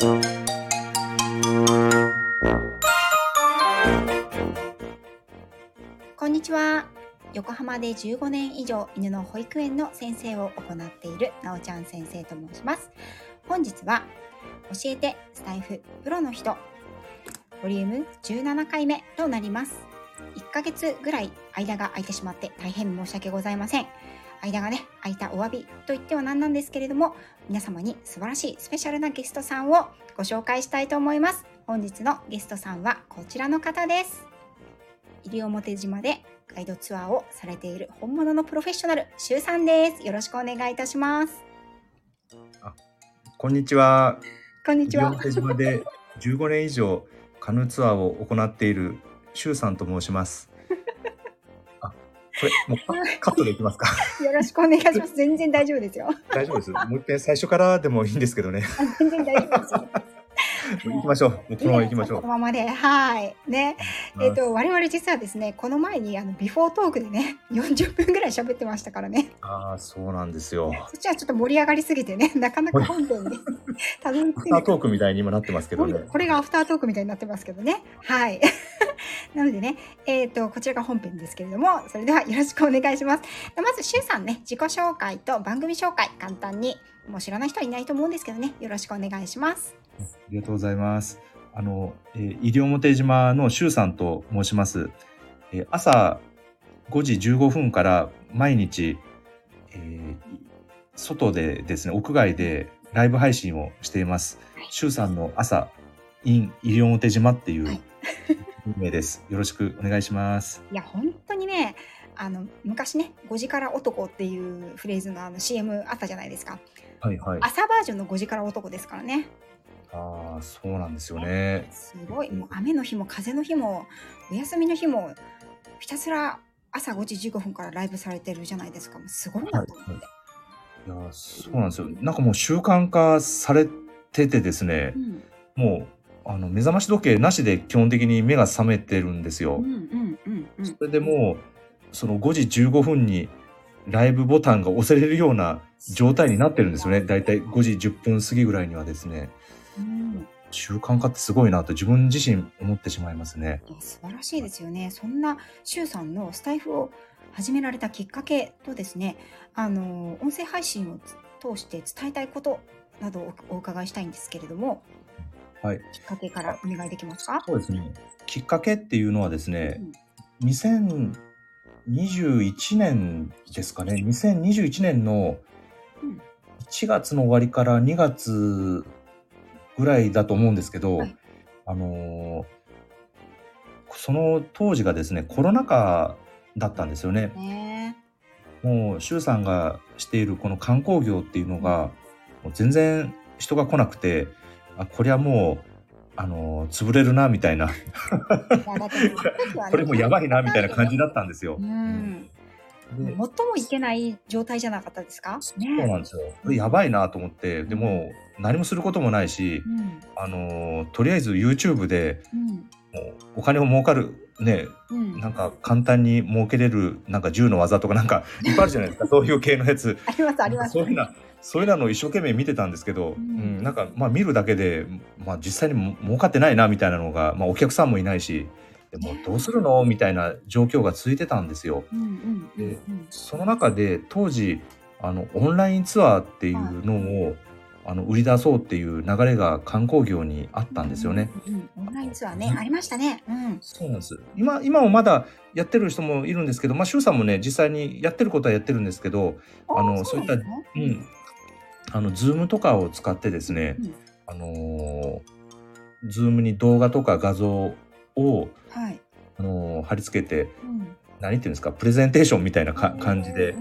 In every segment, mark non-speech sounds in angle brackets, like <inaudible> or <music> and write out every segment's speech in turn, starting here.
こんにちは。横浜で15年以上犬の保育園の先生を行っているなおちゃん先生と申します。本日は教えてスタイフプロの人ボリューム17回目となります。1ヶ月ぐらい間が空いてしまって大変申し訳ございません。間がね、空いたお詫びと言っては何なんですけれども、皆様に素晴らしいスペシャルなゲストさんをご紹介したいと思います。本日のゲストさんはこちらの方です。西表島でガイドツアーをされている本物のプロフェッショナル、シュウさんです。よろしくお願いいたします。こんにちは。こんにちは。西表島で15年以上カヌーツアーを行っているシュウさんと申します。あ、これもうカカットでいきますか。よろしくお願いします。全然大丈夫ですよ。大丈夫です。もう一遍最初からでもいいんですけどね。あ全然大丈夫ですよ。行きましょう。このまま行きましょうこの。ままで、はい。ね。えっ、と、我々実はですね、この前に、あの、ビフォートークでね、<laughs> 40分ぐらい喋ってましたからね。ああ、そうなんですよ。そっちはちょっと盛り上がりすぎてね、<laughs> なかなか本編に <laughs> たどり着アフタートークみたいに今なってますけどね。これがアフタートークみたいになってますけどね。はい。なのでね、えっ、と、こちらが本編ですけれども、それではよろしくお願いします。まず、しゅうさんね、自己紹介と番組紹介、簡単に、もう知らない人はいないと思うんですけどね、よろしくお願いします。ありがとうございます。あの、えー、西表島のシュウさんと申します。えー朝5時15分から毎日、えー外でですね、屋外でライブ配信をしています。シュウさんの朝 in 西表島っていうはい名です。よろしくお願いします。いや、本当にね、あの、昔ね、5時から男っていうフレーズのあの CM あったじゃないですか。はいはい。朝バージョンの5時から男ですからね。ああ、そうなんですよね。すごい。もう雨の日も風の日も、お休みの日も、ひたすら朝5時15分からライブされてるじゃないですか。もうすごいなと思って。いやー、そうなんですよ。なんかもう習慣化されててですねう、ん、もうあの目覚まし時計なしで基本的に目が覚めてるんですようん、。うん、うん、うん。それでもうその5時15分にライブボタンが押せれるような状態になってるんですよね。だいたい5時10分過ぎぐらいにはですね。うん習慣化ってすごいなと自分自身思ってしまいますね。素晴らしいですよね。そんなシュウさんのスタイフを始められたきっかけとですね、あの音声配信を通して伝えたいことなどをお伺いしたいんですけれども、はい。きっかけからお願いできますか？そうですね。きっかけっていうのはですね、2021年ですかね。2021年のうん1月の終わりから2月ぐらいだと思うんですけど、はいあのーその当時がですね、コロナ禍だったんですよね。ねもう、周さんがしているこの観光業っていうのが、もう全然人が来なくて、あ、こりゃもう、あのー潰れるな、みたいな。<laughs> これもうやばいな、みたいな感じだったんですよ。うん。最もいけない状態じゃなかったですか。そうなんですよ。やばいなと思って、でも何もすることもないし、うん。あのとりあえず YouTube でうん。もうお金を儲かるね、うん。なんか簡単に儲けれるなんか銃の技とかなんかいっぱいあるじゃないですか、そういう系のやつ。ありますあります。そういうな、そういうのを一生懸命見てたんですけど、ううんん、なんかまあ見るだけで、まあ実際にも儲かってないなみたいなのが、まあお客さんもいないし、でもどうするの？みたいな状況が続いてたんですよ。うんうんうんうん。その中で当時あのオンラインツアーっていうのを、あの売り出そうっていう流れが観光業にあったんですよね。うんうん。オンラインツアーね、ありましたね。うん。そうなんです。今今もまだやってる人もいるんですけど、まあ周さんもね実際にやってることはやってるんですけど、あのそういったねうん、あのズームとかを使ってですね、うんあのーズームに動画とか画像をはい。あのー貼り付けてうん。何っていうんですかプレゼンテーションみたいなか感じで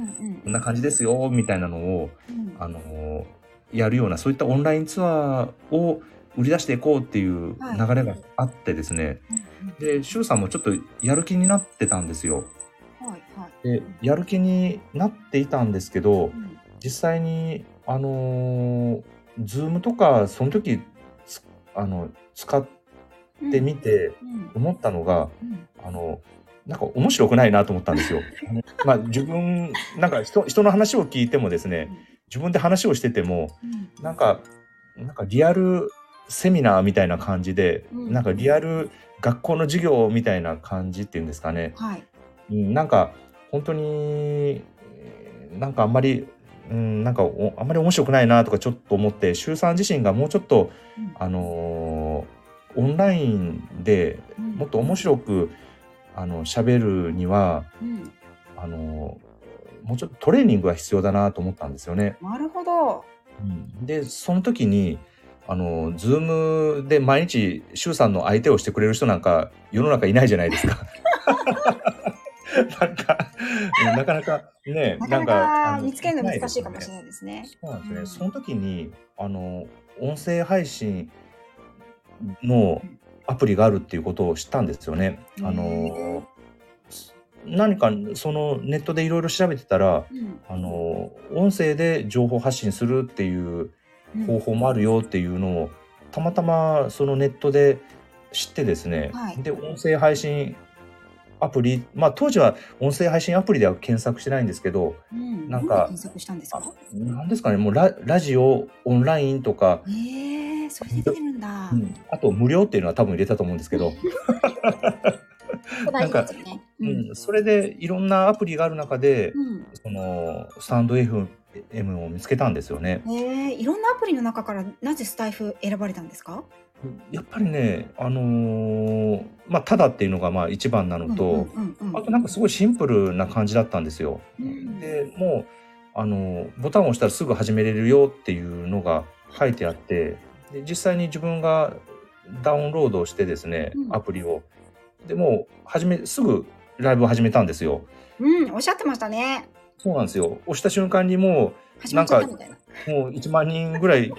こんな感じですよみたいなのをうんあのーやるようなそういったオンラインツアーを売り出していこうっていう流れがあってですね、で周さんもちょっとやる気になってたんですよ。はいはい。でやる気になっていたんですけどうん実際にあのー、ズームとかその時つあの使ってみてうん。思ったのが、うん。あのなんか面白くないなと思ったんですよ。まあ自分なんか人人の話を聞いてもですね自分で話をしててもうん。なんかなんかリアルセミナーみたいな感じで、うん。なんかリアル学校の授業みたいな感じっていうんですかね。はい。うんなんか本当にえーなんかあんまり、うん、なんかおあんまり面白くないなとかちょっと思って周さん自身がもうちょっと、うん。あのーオンラインでうんもっと面白くあの喋るにはうん。あのーもうちょっとトレーニングが必要だなと思ったんですよね。なるほど。うんでその時にあのズームで毎日周さんの相手をしてくれる人なんか世の中いないじゃないですか。<laughs> なんかうんなかなかねなかなか見つけるの難しいかもしれないですね。そうなんですね。うんその時にあの音声配信のアプリがあるっていうことを知ったんですよね。あへの何かそのネットでいろいろ調べてたらうん。あの音声で情報発信するっていううん。方法もあるよっていうのをたまたまそのネットで知ってですね、はい。で音声配信アプリまあ当時は音声配信アプリでは検索してないんですけどうんなんか検索したんですか？何ですかねもうララジオオンラインとか、ええそれで出てるんだ。うんあと無料っていうのは多分入れたと思うんですけど、大事ですよね。ううんん、それでいろんなアプリがある中で、うん。そのスタンド FM を見つけたんですよね。ええいろんなアプリの中からなぜスタイフ選ばれたんですか？やっぱりね、あのーまあ、ただっていうのがまあ一番なのと、うんうんうんうんあとなんかすごいシンプルな感じだったんですよ。うんでもうあのボタンを押したらすぐ始めれるよっていうのが書いてあってで実際に自分がダウンロードしてですね、うんアプリをでもう始めすぐライブを始めたんですよ。うん、おっしゃってましたね。そうなんですよ。押した瞬間にも始まっちゃったみたいな。うもう1万人ぐらい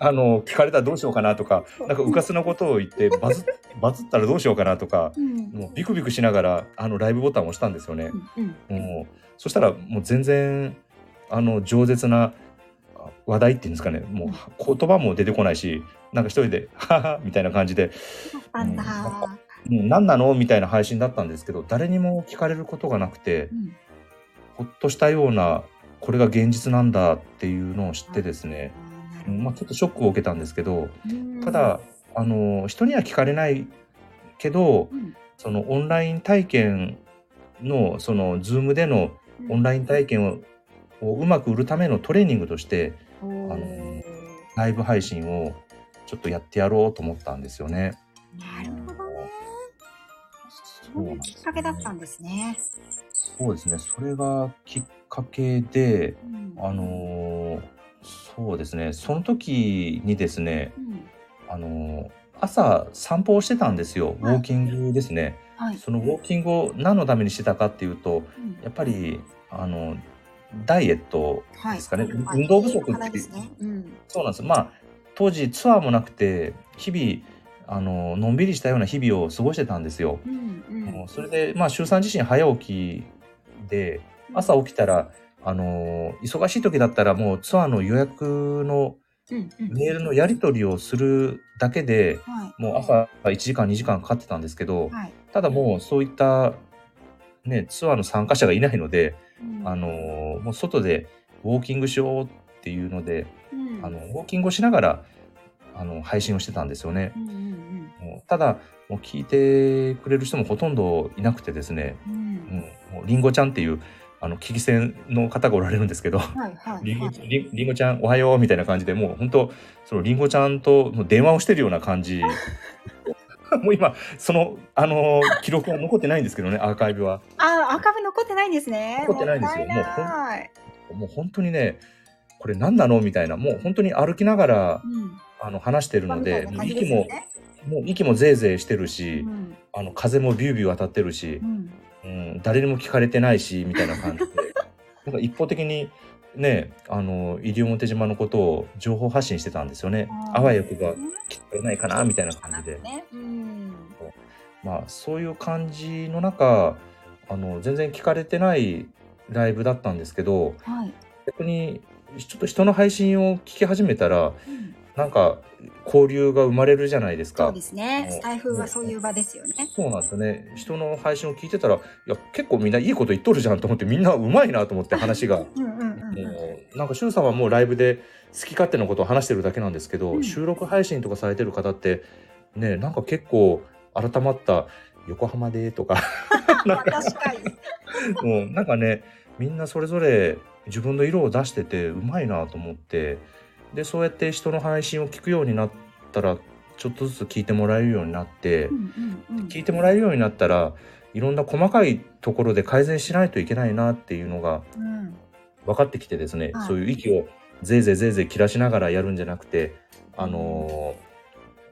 あの聞かれたらどうしようかなとかなんかうかつなことを言って <laughs> バズバズったらどうしようかなとかうん。もうビクビクしながらあのライブボタンを押したんですよね。うんうん。もうそしたらもう全然あの饒舌なあ話題っていうんですかねもう言葉も出てこないしなんか一人で「はは」みたいな感じであんだ。「うん、何なの?」みたいな配信だったんですけど誰にも聞かれることがなくてうん。ほっとしたようなこれが現実なんだっていうのを知ってですね、まあ、ちょっとショックを受けたんですけどうんただあの人には聞かれないけどうんそのオンライン体験のその Zoom でのオンライン体験ををうまく売るためのトレーニングとしてあのライブ配信をちょっとやってやろうと思ったんですよね。なるほどね。そういうきっかけだったんですね。そうですね。それがきっかけで、うんあのーそうですね。その時にですね、うんあのー朝散歩をしてたんですよ。ウォーキングですね。はい。そのウォーキングを何のためにしてたかっていうと、うんやっぱりあのダイエットはいですかね。はい運動不足って話ですね。うん。そうなんです。まあ当時ツアーもなくて日々あののんびりしたような日々を過ごしてたんですよ。うんうんあのそれでまあ周さん自身早起きで朝起きたらあの忙しい時だったらもうツアーの予約のうんうん。メールのやり取りをするだけではい。もう朝1時間2時間かかってたんですけどはい。ただもうそういったねツアーの参加者がいないのでうん。あのもう外でウォーキングしようっていうのでうん。あのウォーキングをしながらあの配信をしてたんですよね。うんうんもうただもう聞いてくれる人もほとんどいなくてですね、うん。ううん。ん、もうりんごちゃんっていうあの聞き戦の方がおられるんですけどはいはいりんごはい。りんごちゃんおはようみたいな感じでもう本当そのりんごちゃんともう電話をしてるような感じ。<laughs> もう今そのあの記録は残ってないんですけどねアーカイブは。あ、アーカイブ残ってないんですね。残ってないんですよ。もったいない。もう本当にねこれ何なのみたいなもう本当に歩きながらうん。あの話してるので、まあみたいな感じもう息ももう息もぜいぜいしてるし、うん。あの風もビュービュー当たってるしう、んうん、誰にも聞かれてないしみたいな感じで。<laughs> なんか一方的にねあの西表島のことを情報発信してたんですよね。あわよくば聞かれないかなみたいな感じで、ね。うん。まあそういう感じの中あの全然聞かれてないライブだったんですけどはい。逆にちょっと人の配信を聞き始めたらうんなんか交流が生まれるじゃないですかそうで。すね。スタイフはそういう場ですよね。そうなんですよね人の配信を聞いてたらいや結構みんないいこと言っとるじゃんと思ってみんなうまいなと思って話が <laughs> うんうんうんうんもうなんかしゅんさんはもうライブで好き勝手なことを話してるだけなんですけど、うん収録配信とかされてる方ってねなんか結構改まった「横浜で」とかなんか確かに。<laughs> もうなんかねみんなそれぞれ自分の色を出しててうまいなと思ってでそうやって人の配信を聞くようになったらちょっとずつ聞いてもらえるようになって、うんうんうん。聞いてもらえるようになったらいろんな細かいところで改善しないといけないなっていうのがうん。分かってきてですね、はい。そういう息をぜいぜいぜいぜい切らしながらやるんじゃなくてあの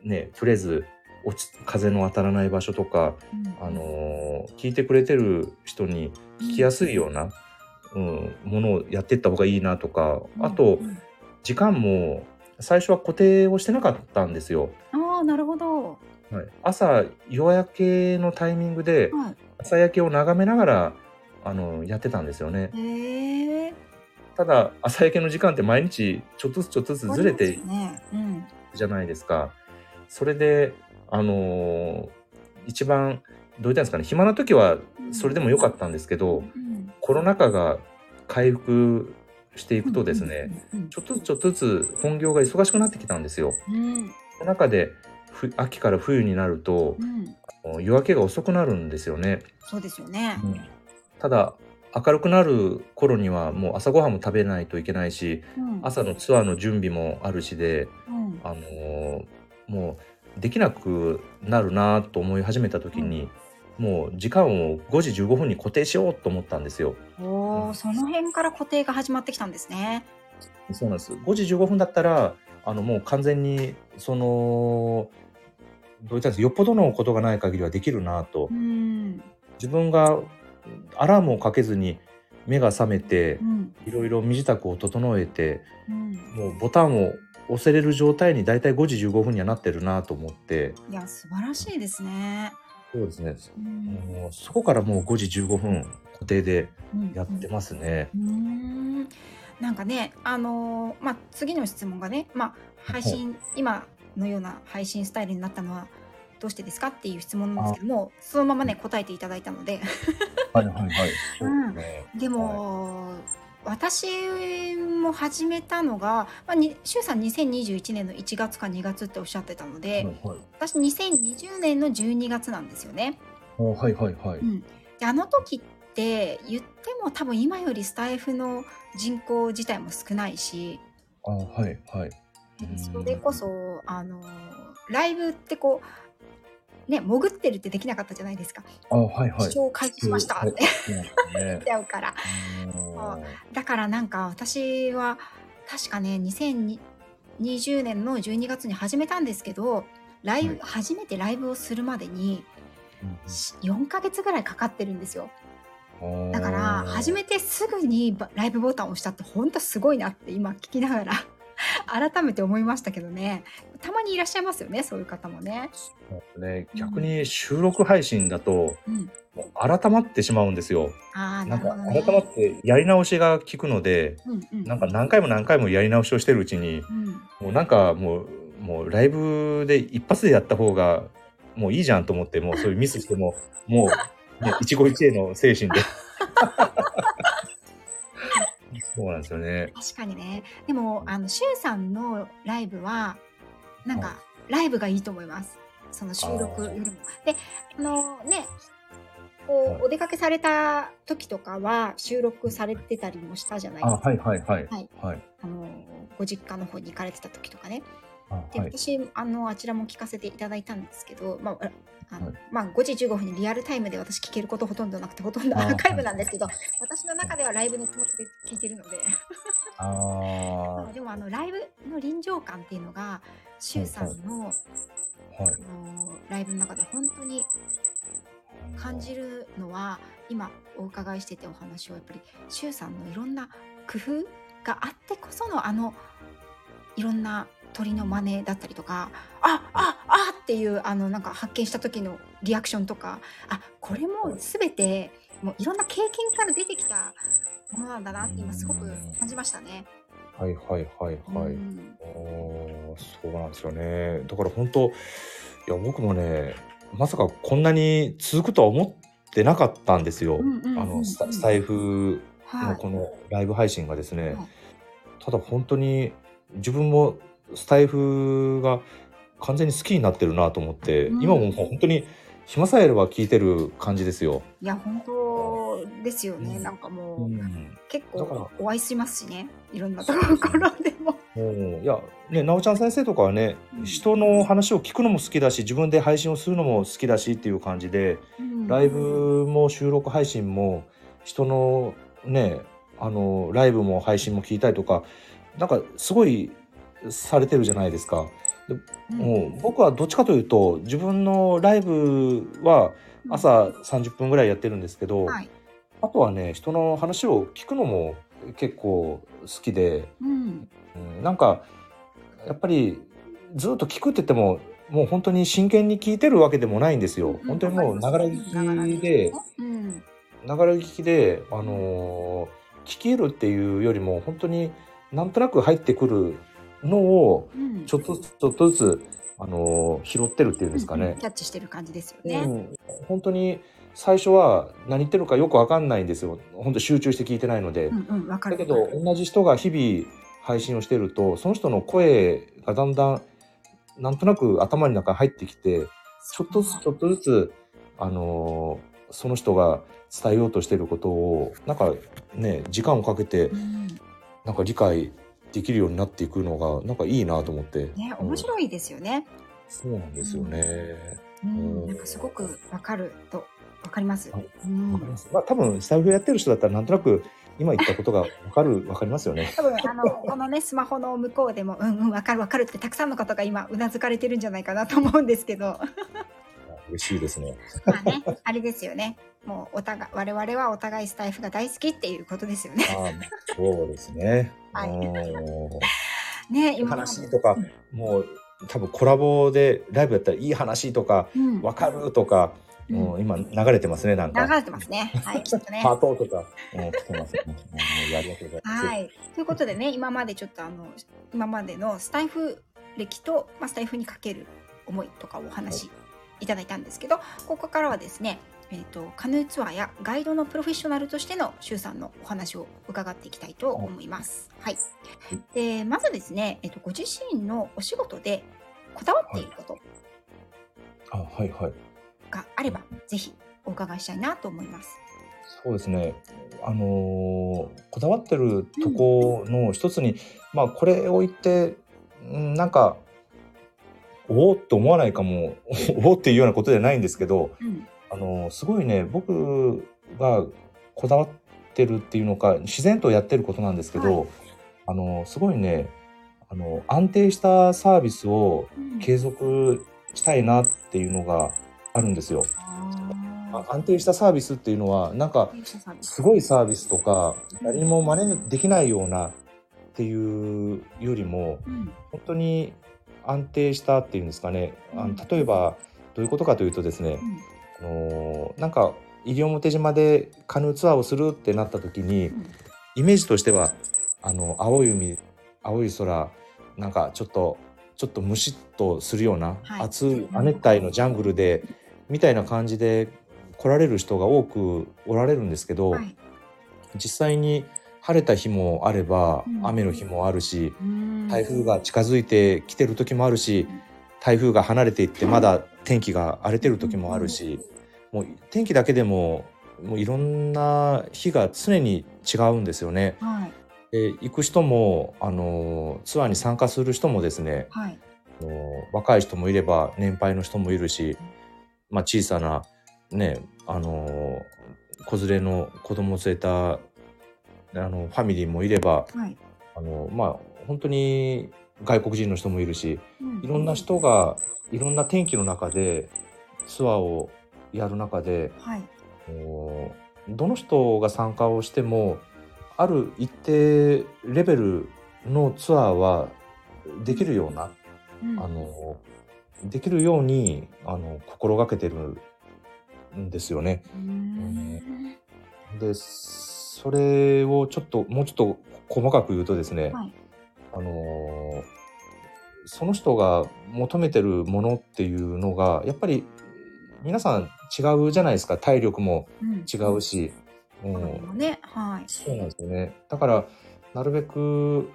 ーねとりあえず落ち風の当たらない場所とか、うん。あのー聞いてくれてる人に聞きやすいような、うん、ものをやっていった方がいいなとかあとうん時間も最初は固定をしてなかったんですよ。ああなるほど。はい、朝夜焼けのタイミングでは朝焼けを眺めながらあのやってたんですよね。い。へえ。ただ朝焼けの時間って毎日ちょっとずつちょっとずつずれてね。うん。じゃないですか。それであのー一番どう言ったんですかね暇な時はそれでも良かったんですけど、うんコロナ禍が回復していくとですね、うんちょっとずつちょっとずつ本業が忙しくなってきたんですよ。中でふ秋から冬になるとうん。夜明けが遅くなるんですよね。そうですよね。ただ明るくなる頃にはもう朝ごはんも食べないといけないしうん。朝のツアーの準備もあるしで、うん。あのーもうできなくなるなと思い始めた時に、もう時間を5時15分に固定しようと思ったんですよ。おおその辺から固定が始まってきたんですね。そうなんです。5時15分だったらあのもう完全にそのどういったんですよっぽどのことがない限りはできるなと。うん。自分がアラームをかけずに目が覚めてうん。いろいろ身支度を整えてうん。もうボタンを押せれる状態にだいたい5時15分にはなってるなと思って。いや素晴らしいですね。そうですね。うん。もうそこからもう5時15分固定でうんやってますね。うーん。なんかね、あのーまあ、次の質問がね、まあ、配信、今のような配信スタイルになったのはどうしてですかっていう質問なんですけども、そのままね、答えていただいたので、はいはいはい。<laughs> うん。ですね。でも、私も始めたのが、まあ、に周さん2021年の1月か2月っておっしゃってたので、はい私2020年の12月なんですよね。はいはいはい。うん、であの時って言っても多分今よりスタイフの人口自体も少ないしあはいはい。うんそれこそあのライブってこうね潜ってるってできなかったじゃないですか、あはいはい。視聴開始しました。はい。って言っちゃう。からうん。だからなんか私は確かね2020年の12月に始めたんですけどライブ、はい。初めてライブをするまでにうん4ヶ月ぐらいかかってるんですよ。うんだから始めてすぐにバライブボタンを押したって本当すごいなって今聞きながら <laughs> 改めて思いましたけどねたまにいらっしゃいますよねそういう方もね。そうね逆に収録配信だとうん、もう改まってしまうんですよ。ああななんるほどね。か改まってやり直しが効くので、うんうん、なんか何回も何回もやり直しをしてるうちに、うん、もうなんかもうもうライブで一発でやった方がもういいじゃんと思ってもうそういうミスしても <laughs> もう、ね、一期一会の精神で。<laughs> そうなんですよね。確かにねでもあのシュウさんのライブはなんか、ライブがいいと思います。その収録よりも。であのねこはい。うお出かけされた時とかは収録されてたりもしたじゃないですか。あはいはいはい。はい。はい。あのご実家の方に行かれてた時とかね。あで、はい。私あのあちらも聞かせていただいたんですけど、まああのはい。まあ、5時15分にリアルタイムで私聞けることほとんどなくてほとんどアー。カイブなんですけど私の中ではライブの気持ちで聞いてるので。<laughs> あ <laughs> でもあのライブの臨場感っていうのがシュウさんの,、あのライブの中で本当に感じるのは今お伺いしててお話をやっぱりシュウさんのいろんな工夫があってこそのあのいろんな鳥の真似だったりとかあああっていうあのなんか発見した時のリアクションとかあこれも全てもういろんな経験から出てきたものなんだなって今すごく感じましたね。はいはいはいはい。うんおーそうなんですよね。だから本当いや僕もねまさかこんなに続くとは思ってなかったんですよ。あのスタイフはい。このライブ配信がですね、はいただ本当に自分もスタイフが完全に好きになってるなと思って、うん今も本当に暇さえあれば聞いてる感じですよ。いや、本当ですよね。うんなんかもう、うん結構お会いしますしね。いろんなところでも。うんいやねなおちゃん先生とかはね、うん人の話を聞くのも好きだし自分で配信をするのも好きだしっていう感じで、うんライブも収録配信も人のねあのライブも配信も聞いたりとかなんかすごいされてるじゃないですか。うんもう僕はどっちかというと自分のライブは朝30分ぐらいやってるんですけど、はい。あとはね人の話を聞くのも結構好きで、うん。うん、なんかやっぱりずっと聞くって言ってももう本当に真剣に聞いてるわけでもないんですよ。本当にもうながら聞きでうん。ながら聞きであのー聞き入るっていうよりも本当になんとなく入ってくるのをうん。ちょっとずつちょっとずつあのー拾ってるっていうんですかね。キャッチしてる感じですようね。ん、本当に最初は何言ってるかよくわかんないんですよ。本当集中して聞いてないので。うんうん、わかる。だけど同じ人が日々配信をしてるとその人の声がだんだんなんとなく頭の中に入ってきてちょっとずつちょっとずつあのーその人が伝えようとしてることをなんかね時間をかけてうんなんか理解できるようになっていくのがなんかいいなと思って。ね、面白いですよね。そうなんですよね。うん、うんなんかすごくわかると、わかります。はいかります。まあ多分スタイフやってる人だったらなんとなく今言ったことがわかるわかりますよね。<laughs> 多分あのこのねスマホの向こうでもうんうんわかるわかるってたくさんの方が今うなずかれてるんじゃないかなと思うんですけど <laughs> 嬉しいですね。<laughs> まあねあれですよねもうお互い我々はお互いスタイフが大好きっていうことですよね。ああそうですね。はいうんね今話とかもう多分コラボでライブやったらいい話とかうん、わかるとか、うんもう今流れてますねなんか。流れてますね。はいきっとね。ハートとか、うん、来てますね。うんやりがとうございます。はい。ということでね、今までちょっとあの、今までのスタイフ歴と、まあ、スタイフにかける思いとかをお話しいただいたんですけど、ここからはですね、えっ、と、カヌーツアーやガイドのプロフェッショナルとしての周さんのお話を伺っていきたいと思います。はい。で、まずですね、えっ、と、ご自身のお仕事でこだわっていることあはいはい。があれば、ぜひお伺いしたいなと思います。そうですね。あのーこだわってるとこの一つに、まあこれを言ってうんなんかおおって思わないかも <laughs> おおっていうようなことじゃないんですけど、うん。あのすごいね僕がこだわってるっていうのか自然とやってることなんですけど、はあのすごいねあの安定したサービスをうん継続したいなっていうのがあるんですよ。安定したサービスっていうのはなんかーすごいサービスとか誰にも真似できないようなっていうよりもうん。本当に安定したっていうんですかね。あうん。の例えばどういうことかというとですね、うん。あのーなんか西表島でカヌーツアーをするってなった時にうん。イメージとしてはあの青い海青い空なんかちょっとちょっとムシッとするような、はい。暑い亜熱帯のジャングルでみたいな感じで来られる人が多くおられるんですけど、はい。実際に晴れた日もあれば、うん雨の日もあるしうん台風が近づいてきてる時もあるしうん台風が離れていってまだ天気が荒れてる時もあるしもう天気だけでももういろんな日が常に違うんですよね。はい。で行く人もあのツアーに参加する人もですねはい。あの若い人もいれば年配の人もいるし、まあ、小さなねあの子連れの子供を連れたあのファミリーもいればはい。あのまあ本当に外国人の人もいるしうんいろんな人がいろんな天気の中でツアーをやる中ではい。おどの人が参加をしてもある一定レベルのツアーはできるような、うんあのできるようにあの心がけてるんですよね。うーんでそれをちょっともうちょっと細かく言うとですね、はい。あのその人が求めてるものっていうのがやっぱり皆さん違うじゃないですか体力もうん違うし、うんこれもね、はい。そうなんですよね。だからなるべく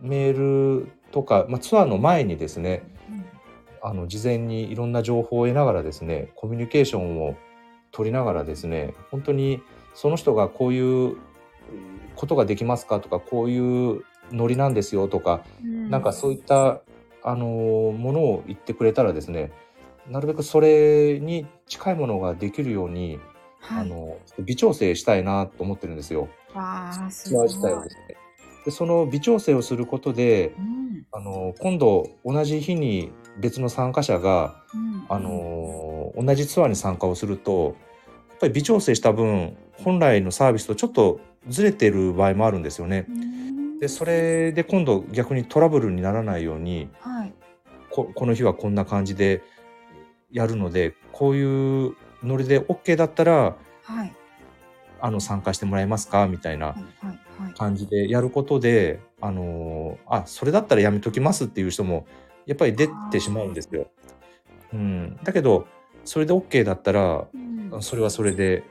メールとか、まあ、ツアーの前にですねうんあの事前にいろんな情報を得ながらですねコミュニケーションを取りながらですね本当にその人がこういうことができますかとかこういうノリなんですよとか、うんなんかそういったあのものを言ってくれたらですねなるべくそれに近いものができるように、はい、あの微調整したいなと思ってるんですよ。自体をですね。でその微調整をすることでうんあの今度同じ日に別の参加者がうんあの同じツアーに参加をするとやっぱり微調整した分本来のサービスとちょっとずれてる場合もあるんですよね。うんでそれで今度逆にトラブルにならないようにはい。ここの日はこんな感じでやるのでこういうノリで OK だったらはい。あの参加してもらえますか？みたいな。感じでやることで、あのーあそれだったらやめときますっていう人もやっぱり出てしまうんですよ。うん、だけどそれで OK だったらうん。それはそれで、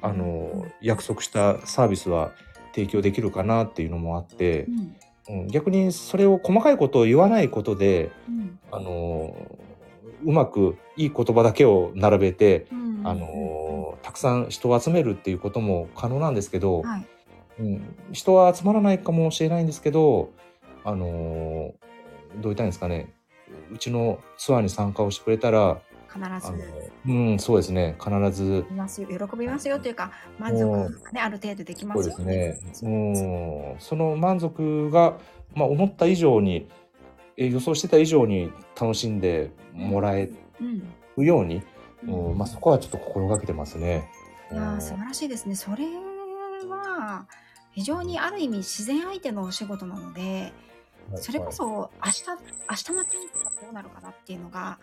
あのー約束したサービスは提供できるかなっていうのもあってう、ん。うん、逆にそれを細かいことを言わないことで、うん。あのーうまくいい言葉だけを並べて、うん。あのーたくさん人を集めるっていうことも可能なんですけど、はい。うん、人は集まらないかもしれないんですけど、あのーどう言ったんですかね。うちのツアーに参加をしてくれたら、必ず。うん、そうですね。必ず。喜びますよというか満足がねある程度できまそうすよですね、そう。うん、その満足が、まあ、思った以上にえ予想してた以上に楽しんでもらえうんるように、うん。うんまあ、そこはちょっと心がけてますね。いやー素晴らしいですね。それは非常にある意味自然相手のお仕事なのでうんそれこ、そ明日明日の天気がどうなるかなっていうのが、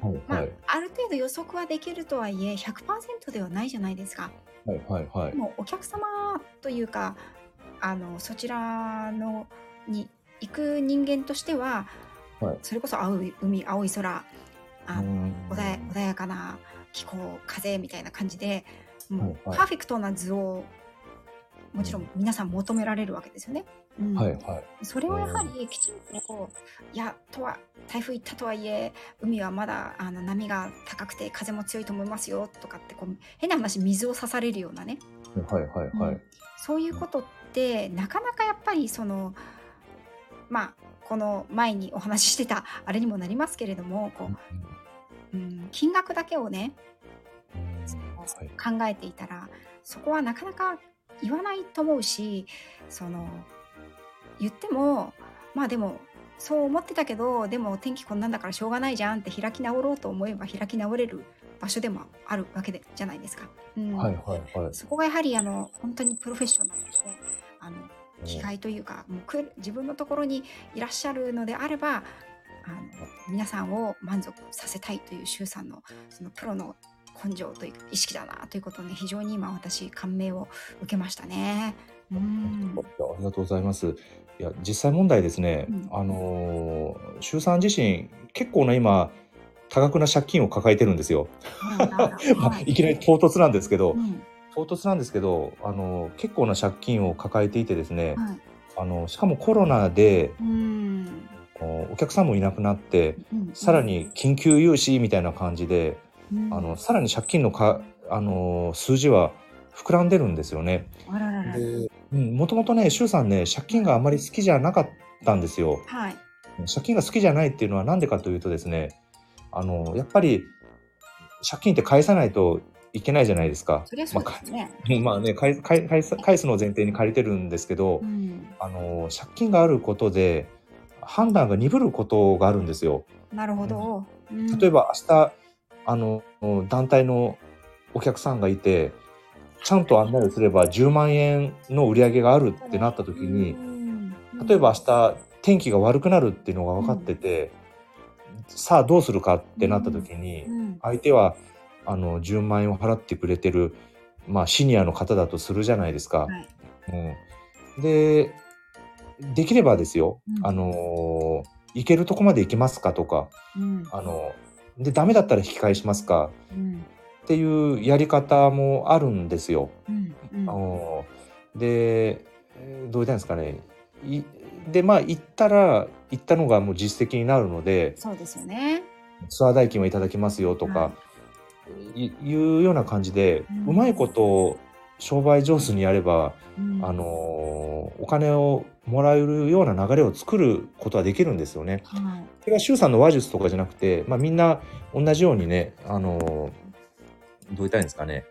はい。まあはい。ある程度予測はできるとはいえ100%ではないじゃないですか。はいはいはい。でもお客様というかあのそちらのに行く人間としては、はい。それこそ青い海青い空あのうん。穏や穏やかな気候風みたいな感じでもうパーフェクトな図をもちろん皆さん求められるわけですよね。うん。はいはい。それをやはりきちんといやとは台風行ったとはいえ海はまだあの波が高くて風も強いと思いますよとかってこう変な話水を刺されるようなね。はいはいはい。そういうことってなかなかやっぱりそのまあこの前にお話ししてたあれにもなりますけれどもこう、うん、金額だけをねはい。考えていたらそこはなかなか言わないと思うしその言ってもまあでもそう思ってたけどでも天気こんなんだからしょうがないじゃんって開き直ろうと思えば開き直れる場所でもあるわけでじゃないですか。うんはいはいはい。そこがやはりあの本当にプロフェッショナルであの気概というかもう自分のところにいらっしゃるのであればあの皆さんを満足させたいという周さんのそのプロの根性というか意識だなということをね非常に今私感銘を受けましたね。うんありがとうございます。いや実際問題ですね、うん。あのー周さん自身結構な今多額な借金を抱えてるんですよ。<laughs> まい。いきなり唐突なんですけど、うん。唐突なんですけど、あのー結構な借金を抱えていてですね、はい。あのしかもコロナでうん。おお客さんもいなくなって、うん。さらに緊急融資みたいな感じで、うん。あのさらに借金のかあのー数字は膨らんでるんですよね。あらららもともとね、周さんね、借金があまり好きじゃなかったんですよ。はい借金が好きじゃないっていうのはなんでかというとですね、あの、やっぱり借金って返さないといけないじゃないですか。そりゃそうですね。まあか <laughs> まあね返返返す返すのを前提に借りてるんですけど、うんあの借金があることで判断が鈍ることがあるんですよ。なるほど。うん例えば明日あの団体のお客さんがいてちゃんと案内をすれば10万円の売り上げがあるってなった時にうん。例えば明日天気が悪くなるっていうのが分かってて、さあどうするかってなった時にうん。相手はあの10万円を払ってくれてる、まあ、シニアの方だとするじゃないですか。はい。うん、でできればですよ、うん。あの行けるとこまで行けますかとか。うん。あのでダメだったら引き返しますか。うんっていうやり方もあるんですよ。うんうんあおでえーどう言ったんですかねいでまあ行ったら行ったのがもう実績になるのでそうですよね。ツアー代金はいただきますよとか、い、いうような感じで、ううんまいこと商売上手にやれば、うんあのーお金をもらえるような流れを作ることはできるんですよね。はい。それが周さんの話術とかじゃなくて、まあ、みんな同じようにね、あのーどう言ったらいいんですかね、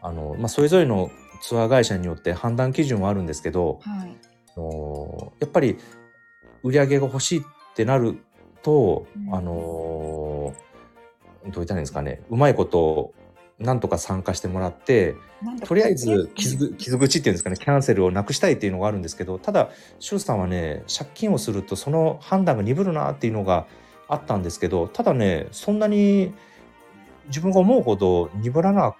あのまあ、それぞれのツアー会社によって判断基準はあるんですけど、はい。やっぱり売り上げが欲しいってなると、うん。あのどう言ったらいいんですかね。うまいことなんとか参加してもらってとりあえず傷ぐ傷口っていうんですかね。キャンセルをなくしたいっていうのがあるんですけどただ周さんはね借金をするとその判断が鈍るなっていうのがあったんですけどただねそんなに自分が思うほど鈍らな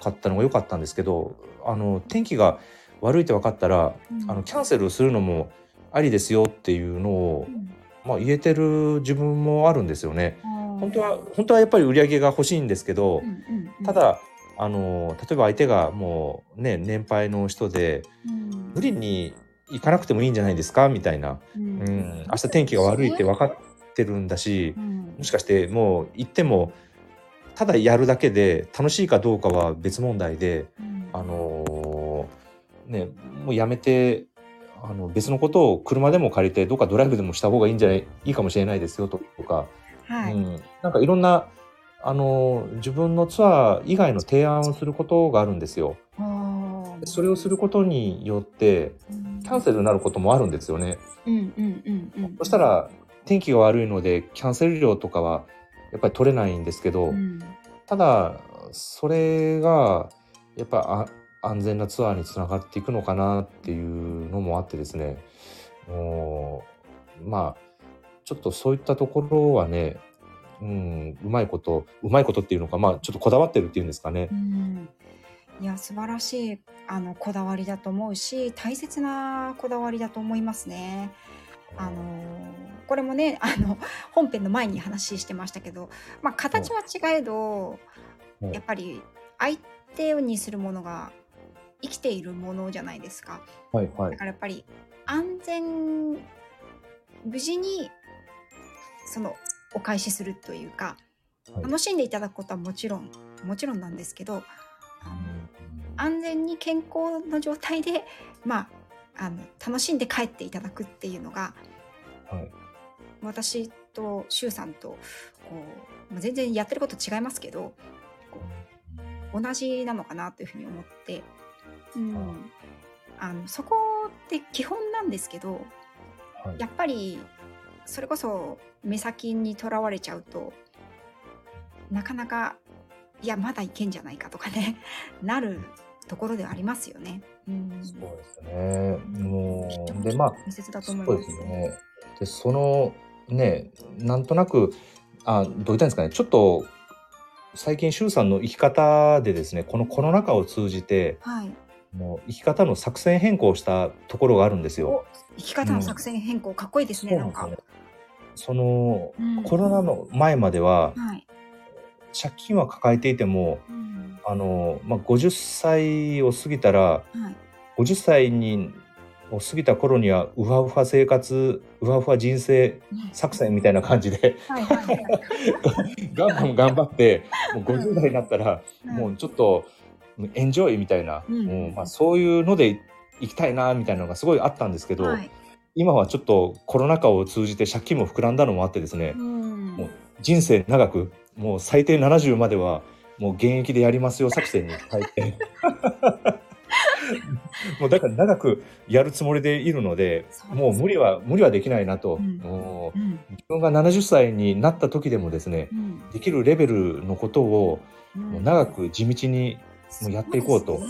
かったのが良かったんですけどあの天気が悪いって分かったらうん。あのキャンセルするのもありですよっていうのをう、ん。まあ、言えてる自分もあるんですよね。本当はうん本当はやっぱり売り上げが欲しいんですけど、ただあの例えば相手がもうね年配の人でうん。無理に行かなくてもいいんじゃないですか？みたいな、うん。うん、明日天気が悪いって分かってるんだしうん。もしかしてもう行ってもただやるだけで楽しいかどうかは別問題で。うんあのーね、もうやめて、あの、別のことを車でも借りて、どっかドライブでもした方がいいんじゃない、いいかもしれないですよとか、はい。うん、なんかいろんな、あのー自分のツアー以外の提案をすることがあるんですよ。それをすることによって、キャンセルになることもあるんですよね。うんうんうんうん。そしたら、天気が悪いので、キャンセル料とかは、やっぱり取れないんですけど、うん、ただそれがやっぱあ安全なツアーにつながっていくのかなっていうのもあってですねもうまあちょっとそういったところはねうんうまいことうまいことっていうのかまあちょっとこだわってるっていうんですかねう。んいや素晴らしいあのこだわりだと思うし大切なこだわりだと思いますね。あのこれもね <laughs> あの本編の前に話してましたけど、まあ、形は違えどう。ん。やっぱり相手にするものが生きているものじゃないですか。はいはい。だからやっぱり安全無事にそのお返しするというかはい。楽しんでいただくことはもちろんもちろんなんですけど安全に健康な状態でまああの楽しんで帰っていただくっていうのがはい。私と周さんとこうまあ全然やってること違いますけど同じなのかなというふうに思って、うん、あのそこって基本なんですけどはい。やっぱりそれこそ目先にとらわれちゃうとなかなかいやまだいけんじゃないかとかね <laughs> なるところではありますよね。うん、そうですね。もうでまあ大切だと思いそうま。ですすね。でそのねなんとなくあどう言ったんですかねちょっと最近周さんの生き方でですねこのコロナ禍を通じてはい、もう生き方の作戦変更をしたところがあるんですよ。生き方の作戦変更、かっこいいですねなんか。そねそのうんコロナの前までははい、借金は抱えていてもうん。あの、まあ、50歳を過ぎたらはい、50歳にを過ぎた頃にはウハウハ生活ウハウハ人生作戦みたいな感じで <laughs> ガンガン頑張ってもう50代になったらうん。もうちょっとエンジョイみたいな、うん。もうまあ、そういうので行きたいなみたいなのがすごいあったんですけど、はい。今はちょっとコロナ禍を通じて借金も膨らんだのもあってですね、うん。もう人生長くもう最低70まではもう現役でやりますよ作戦に。入ってもうだから長くやるつもりでいるのでそうです。もう無理は無理はできないなと、うん。もううん。自分が70歳になった時でもですねうん。できるレベルのことをうん。もう長く地道にもうやっていこうと。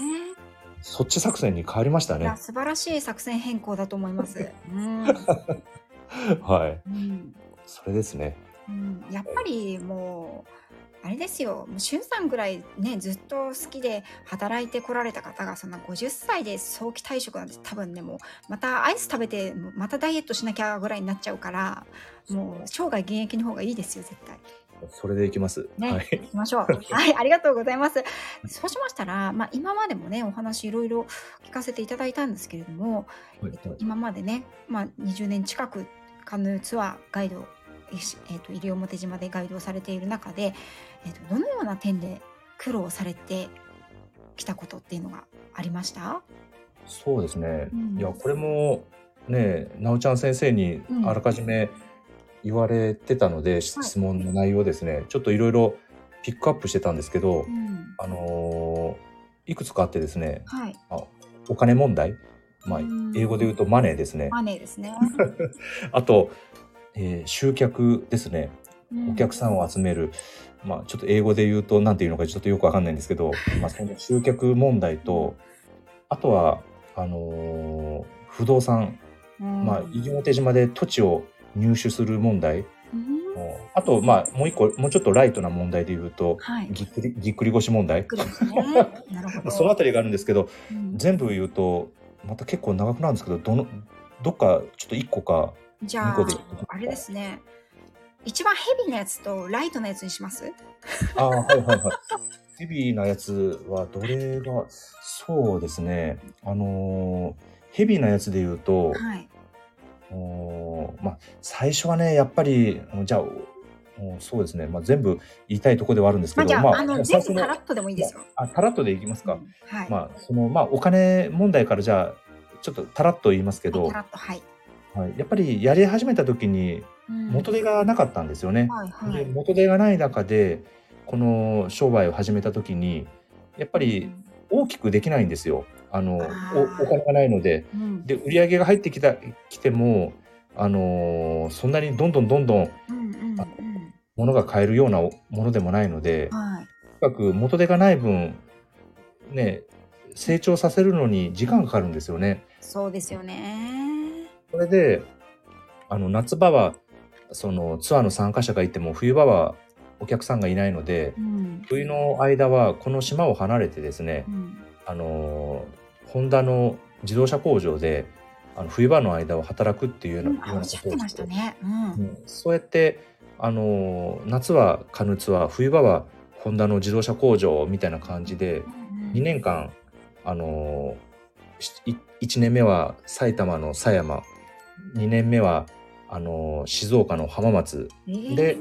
そっち作戦に変わりましたね。素晴らしい作戦変更だと思います。うん。<laughs> はい、うん。それですね。うん、やっぱりもうあれですよもうしゅんさんぐらいねずっと好きで働いてこられた方がそんな50歳で早期退職なんて多分ねもうまたアイス食べてまたダイエットしなきゃぐらいになっちゃうからもう生涯現役の方がいいですよ絶対。それでいきます。ね、はい。行きましょう。<laughs> はい、ありがとうございます。そうしましたら、まあ、今までもね、お話いろいろ聞かせていただいたんですけれども、えっと、今までね、まあ、20年近くカヌーツアーガイド、えしえっと、西表島でガイドをされている中で、えっと、どのような点で苦労されてきたことっていうのがありました？そうですね。うんいや、これもね、なおちゃん先生にうんあらかじめ言われてたので、質問の内容ですね、ちょっといろいろピックアップしてたんですけど、うん。あのーいくつかあってですね、はい。お金問題、まあうん、英語で言うとマネーですね。マネーですね。<laughs> あと、えー集客ですね。お客ささんを集める。まあ、ちょっと英語で言うと、なんていうのかちょっとよくわかんないんですけど、<laughs> まあ、その集客問題と、あとは、あのー不動産、ん、まあ、西表島で土地を入手する問題。うんあと、まあ、もう一個、もうちょっとライトな問題で言うと、はい。ぎっくり、ぎっくり腰問題。<laughs> そのあたりがあるんですけど、うん全部言うと、また結構長くなるんですけど、どの、どっかちょっと一個か、じゃああれですね一番ヘビーなやつとライトなやつにします？ああ、はいはいはい。ヘビーなやつはどれが、そうですね。あのーヘビーなやつで言うと、はいおーまあ、最初はね、やっぱり、じゃあ、おそうですね。まあ、全部言いたいところではあるんですけど、まああ,、まあ、あの全部タラッとでもいいですよ、あ、タラッとでいきますか。うんはい、まあ、その、まあ、お金問題からじゃあ、ちょっとタラッと言いますけど、タラッとはい、はい、やっぱりやり始めた時にうん。元手がなかったんですよね。はいはでい元手がない中でこの商売を始めた時にやっぱり大きくできないんですよ。あのおお金がないので。うん。で売り上げが入ってきたきてもあのーそんなにどんどんどんどんうんうんうん。物が買えるようなものでもないのではい。とにかく元手がない分ね成長させるのに時間がかかるんですよね。そうですよねそれであの夏場はそのツアーの参加者がいても冬場はお客さんがいないのでうん。冬の間はこの島を離れてですねうん。あのホンダの自動車工場であの冬場の間は働くっていうような,、うん。ようなことをましたね。うん。うん。そうやってあの夏はカヌーツアー冬場はホンダの自動車工場みたいな感じで2年間あの1年目は埼玉の狭山2年目はあの静岡の浜松間で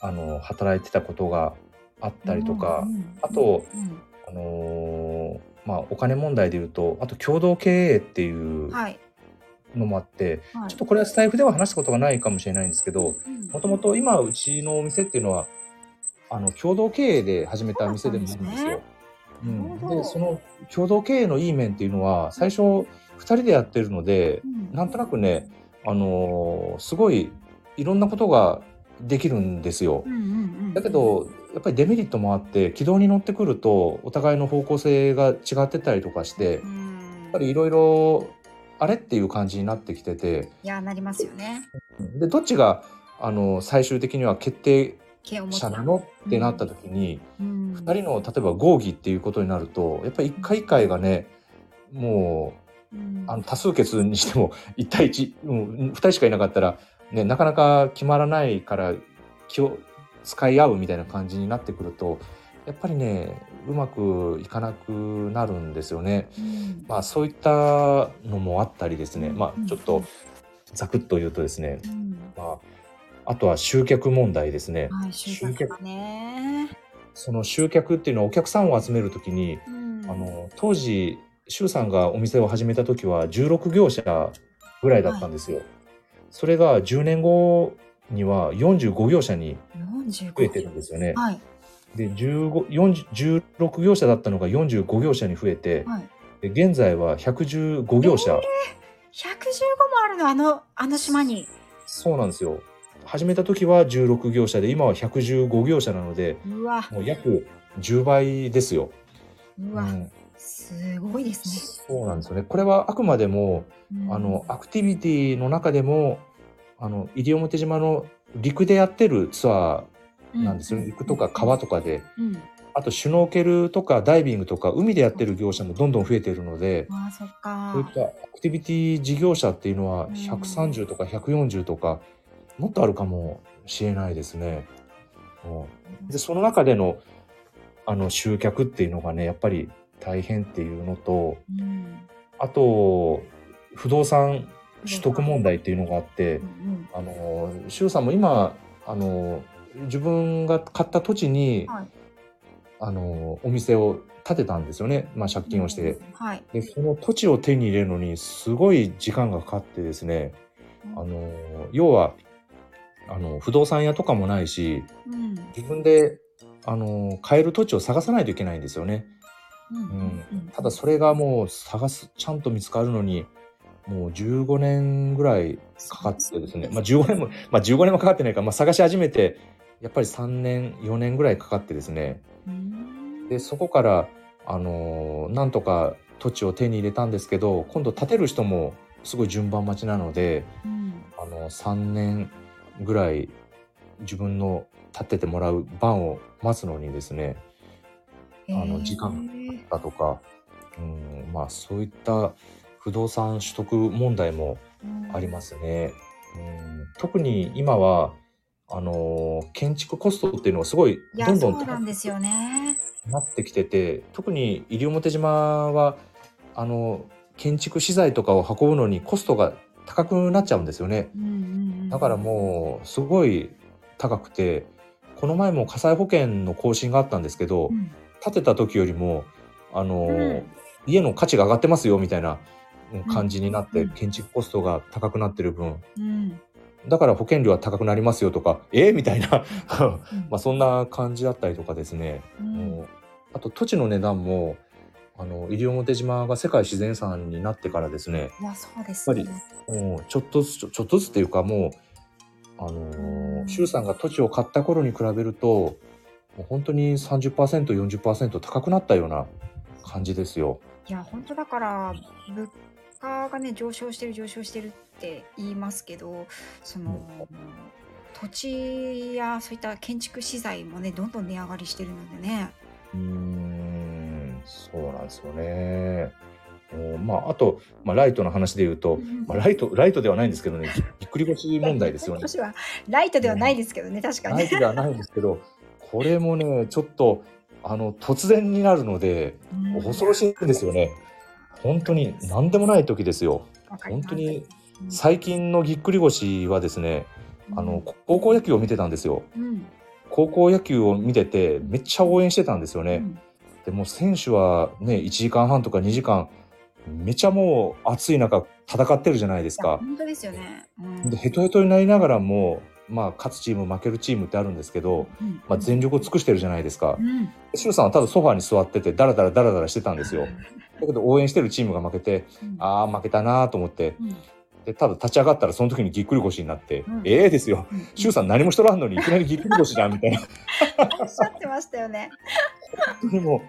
あの働いてたことがあったりとか、あと、あのーまあ、お金問題で言うとあと共同経営っていうはいのもあって、はい。ちょっとこれはスタイフでは話したことがないかもしれないんですけどうんもともと今うちのお店っていうのはあの共同経営で始めた店でもあるんですよ。うん、でその共同経営のいい面っていうのは最初2人でやってるのでうん。なんとなくね、あのーすごいいろんなことができるんですよ。だけどやっぱりデメリットもあって軌道に乗ってくるとお互いの方向性が違ってたりとかしてやうん。っぱりいろいろあれっていう感じになってきてて。いやなりますよね。でどっちがあの最終的には決定者なの？ってなった時に、うん。2人の例えば合議っていうことになるとやっぱり一回一回がねもうんうあの多数決にしても <laughs> 1対1、うん、2人しかいなかったら、ね、なかなか決まらないから気を使い合うみたいな感じになってくるとやっぱりねうまくいかなくなるんですよね。うん。まあそういったのもあったりですね、まあちょっとざくっと言うとですね、うん。まあ、あとは集客問題ですね。はい、集客がね。その集客っていうのはお客さんを集めるときに、うん。あの当時周さんがお店を始めた時は16業者ぐらいだったんですよ。それが10年後には45業者に45増えてるんですよね。はい。で15 40 16業者だったのが45業者に増えて、はい。で現在は115業者、115もあるの、あの、あの島に。そうなんですよ。始めた時は16業者で今は115業者なのでもう約10倍ですよ。うわ、うんすごいですそうなんですよね。これはあくまでもね。あのアクティビティの中でもあの西表島の陸でやってるツアーなんですよ、ね陸とか川とかでうん。あとシュノーケルとかダイビングとか海でやってる業者もどんどん増えているので、そっか。そういったアクティビティ事業者っていうのはうん130とか140とかもっとあるかもしれないですね。うんで、その中での、あの、集客っていうのがね、やっぱり大変っていうのと、うんあと、不動産取得問題っていうのがあってう、んあの、周さんも今、あの、自分が買った土地に、はいあの、お店を建てたんですよね。まあ、借金をして。はい。で、その土地を手に入れるのに、すごい時間がかかってですね、あの、要は、あの、不動産屋とかもないし、うん自分で、あの、買える土地を探さないといけないんですよね。うんうんただそれがもう探す、ちゃんと見つかるのに、もう15年ぐらいかかってですね、まあ15年も、<laughs> まあ15年もかかってないか。ら、まあ探し始めて、やっぱり3年、4年ぐらいかかってですね、うん。で、そこから、あのーなんとか土地を手に入れたんですけど、今度建てる人もすごい順番待ちなので、うん。あの、3年ぐらい自分の建ててもらう番を待つのにですね、あの時間だとか、うん、まあそういった不動産取得問題もありますね。うん、特に今は、あのー建築コストっていうのがすごいどんどんなんですよね。なってきてて特に西表島はあの建築資材とかを運ぶのにコストが高くなっちゃうんですよね。うんうんうん。だからもうすごい高くてこの前も火災保険の更新があったんですけど、うん建てた時よりもあの、うん。家の価値が上がってますよみたいなうん感じになって、うん。建築コストが高くなってる分。うん。だから保険料は高くなりますよとかえー、みたいな。うん。<laughs> まあそんな感じだったりとかですね。うん。もうあと土地の値段もあの西表島が世界自然遺産になってからですね。いや、そうです。ね。もうちょっとずつちょっとずつっていうかもうあのうん。ー周さんが土地を買った頃に比べるともう本当に 30%40% 高くなったような感じですよ。いや、本当だから、物価がね、上昇してる、上昇してるって言いますけど、その、土地やそういった建築資材もね、どんどん値上がりしてるのでね。うーんそうなんですよね。おまああと、まあ、ライトの話で言うと、まあ、ライトライトではないんですけどねぎぎっくり腰問題ですよね。<laughs> 私はライトではないですけどね、確かに。ライトではないんですけど、これもね、ちょっと、あの、突然になるので、うん恐ろしいんですよね。本当に、何でもない時ですよ。本当に、うん最近のぎっくり腰はですね、あの、高校野球を見てたんですよ。うん高校野球を見てて、めっちゃ応援してたんですよね。うんでもう選手はね、1時間半とか2時間、めちゃもう暑い中戦ってるじゃないですか。本当ですよね。うんで、ヘトヘトになりながらも、まあ、勝つチーム、負けるチームってあるんですけど、うんまあ、全力を尽くしてるじゃないですかう。んシさんはただソファーに座ってて、ダラダラダラダラしてたんですよ。だけど応援してるチームが負けて、うんああ、負けたなーと思って、うんで、ただ立ち上がったらその時にぎっくり腰になって、うんええですよ。うんシュウさん何もしとらんのにいきなりぎっくり腰じゃんみたいな。おっしゃってましたよね。でも、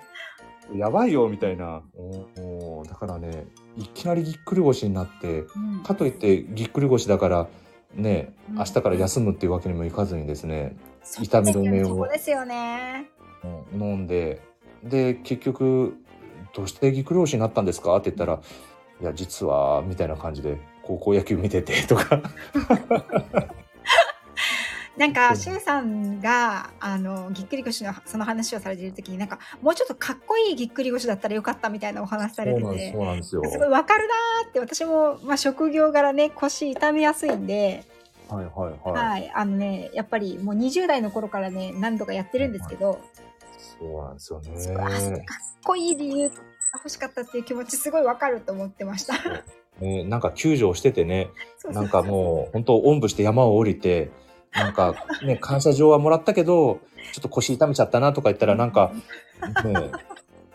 やばいよみたいな。おーだからね、いきなりぎっくり腰になって、うんかといってぎっくり腰だから、ね、うん明日から休むっていうわけにもいかずにですね、そう痛み止めをそこですよね。うん飲んでで結局「どうしてぎっくり腰になったんですか?」って言ったら「いや実は」みたいな感じで高校野球見ててとか <laughs> なんか、しゅうさんが、あの、ぎっくり腰のその話をされている時に、なんか、もうちょっとかっこいいぎっくり腰だったらよかったみたいなお話されてて、そうなんですよ。すごいわかるなーって、私も、まあ、職業柄ね、腰痛めやすいんで、はいはいはい、はい。あのね、やっぱりもう20代の頃からね、何度かやってるんですけど、そうなんですよすごいあかっね。こいい理由が欲しかったっていう気持ちすごいわかると思ってました。ねなんか救助をしててね、<laughs> なんかもう本当おんぶして山を降りて、なんかね、感謝状はもらったけど、ちょっと腰痛めちゃったなとか言ったら、なんか、ね、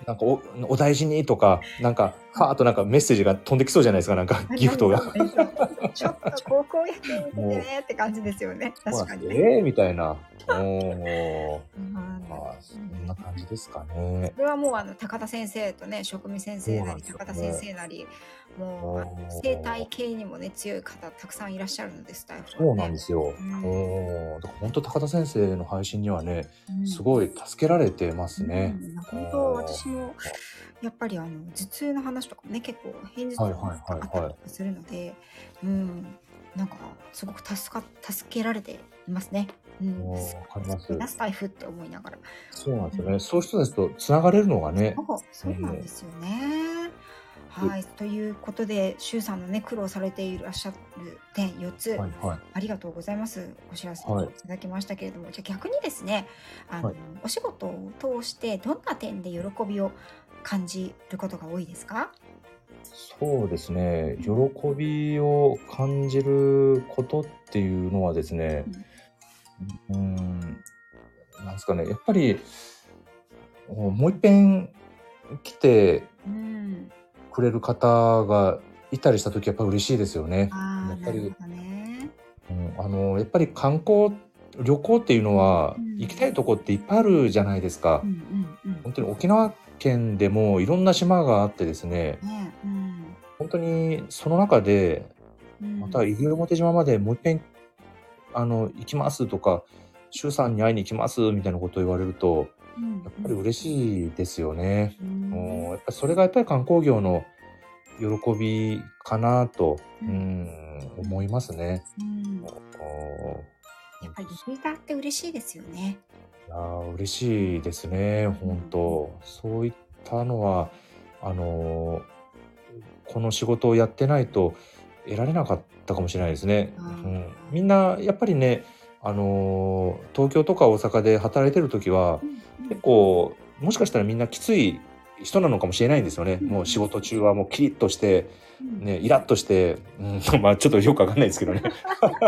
なんかおお大事にとか、なんか、はーっとなんかメッセージが飛んできそうじゃないですか、なんかギフトが。ちょっと高校野球見ててねって感じですよね。<laughs> 確かにね。ええみたいな。<laughs> おーうんまあ、そんな感じですかね。これはもうあの高田先生とね職味先生なり高田先生なりもう生態系にもね強い方たくさんいらっしゃるのでスタイフはねそうなんですよ。うんおーだから本当高田先生の配信にはね、うんすごい助けられてますね。うん本当私もやっぱりあの頭痛の話とかもね結構偏頭痛とかあったりとかするので、うんなんかすごく助か助けられていますね。うん、おーわかりますラスタイフって思いながら。そうなんですよね。そういう人たちとつながれるのがね。そうそうなんですよね。はい、ということで、しゅうさんのね、苦労されていらっしゃる点4つ、はいはい。ありがとうございます。お知らせいはいただきましたけれども、じゃあ逆にですね、あの、はいお仕事を通してどんな点で喜びを感じることが多いですか？そうですね。喜びを感じることっていうのはですね、うーん、なんですかね。やっぱり、もう一遍来てうん、くれる方がいたりした時やっぱ嬉しいですよね。やっぱりね。うん、あのやっぱり観光旅行っていうのはうん行きたいとこっていっぱいあるじゃないですかう。んうんうん。本当に沖縄県でもいろんな島があってですね、ね、うん。本当にその中でうんまた西表島までもう一遍あの行きますとか、周さんに会いに行きますみたいなことを言われると、うんやっぱり嬉しいですよね。うもうんやっぱりそれがやっぱり観光業の喜びかなと、ううんん、思いますね。うんおやっぱりリピーターって嬉しいですよね。いやー嬉しいですね、本当。そういったのは、あのーこの仕事をやってないと得られなかったかもしれないですね。うん、みんなやっぱりね、あのー東京とか大阪で働いてる時は結構もしかしたらみんなきつい人なのかもしれないんですよね。うんもう仕事中はもうキリッとして、うんね、イラッとして、うん、<laughs> まあちょっとよくわかんないですけどね。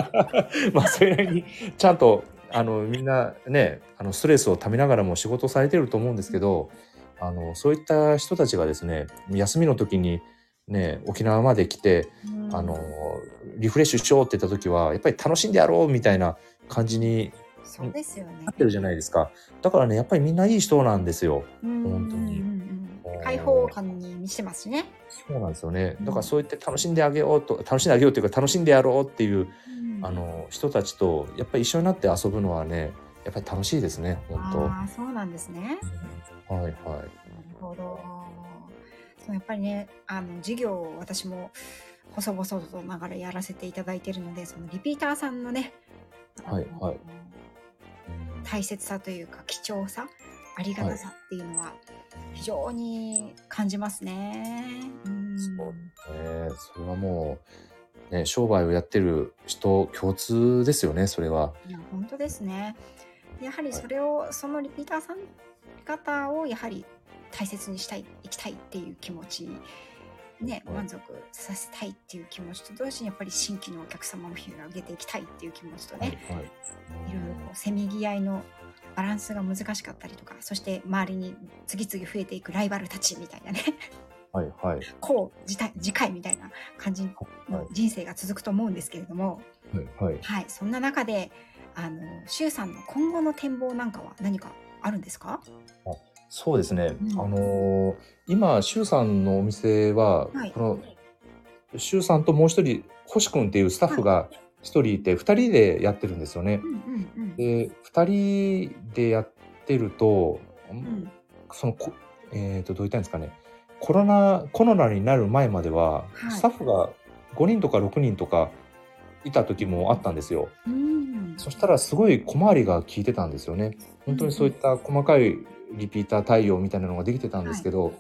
<laughs> まあそれなりにちゃんとあのみんなねあのストレスをためながらも仕事されてると思うんですけどあのそういった人たちがですね休みの時にね沖縄まで来てうんあのリフレッシュしようって言った時はやっぱり楽しんでやろうみたいな感じにそうですよねなってるじゃないですかだからねやっぱりみんないい人なんですよ。うん本当に開放感に満ちてますしね。そうなんですよねだからそう言って楽しんであげようと楽しんであげようっていうか楽しんでやろうっていううんあの人たちとやっぱり一緒になって遊ぶのはねやっぱり楽しいですね本ああそうなんですね。当。はいはい。なるほど。そうやっぱりねあの授業を私も細々とながらやらせていただいているのでそのリピーターさんのね、はいはいうん大切さというか貴重さありがたさっていうのは非常に感じますね。うんそうねそれはもうね商売をやってる人共通ですよねそれは。いや本当ですね。やはりそれを、そのリピーターさん方をやはり大切にしたいいきたいっていう気持ちねはい満足させたいっていう気持ちと同時にやっぱり新規のお客様を広げていきたいっていう気持ちとね、はいはい。いろいろこうせめぎ合いのバランスが難しかったりとかそして周りに次々増えていくライバルたちみたいなねはいはいこう次回次回みたいな感じの人生が続くと思うんですけれども、はいはい。はい、そんな中であの周さんの今後の展望なんかは何かあるんですか？そうですね。うんあのー今周さんのお店は、はいこの周さんともう一人星くんっていうスタッフが一人いて二人でやってるんですよねう。んうんうんで二人でやってると、うんそのこえっ、とどう言ったらいいんですかね。コロナコロナになる前までは、はいスタッフが5人とか6人とかいた時もあったんですよ。うんそしたらすごい小回りが効いてたんですよね。本当にそういった細かいリピーター対応みたいなのができてたんですけど、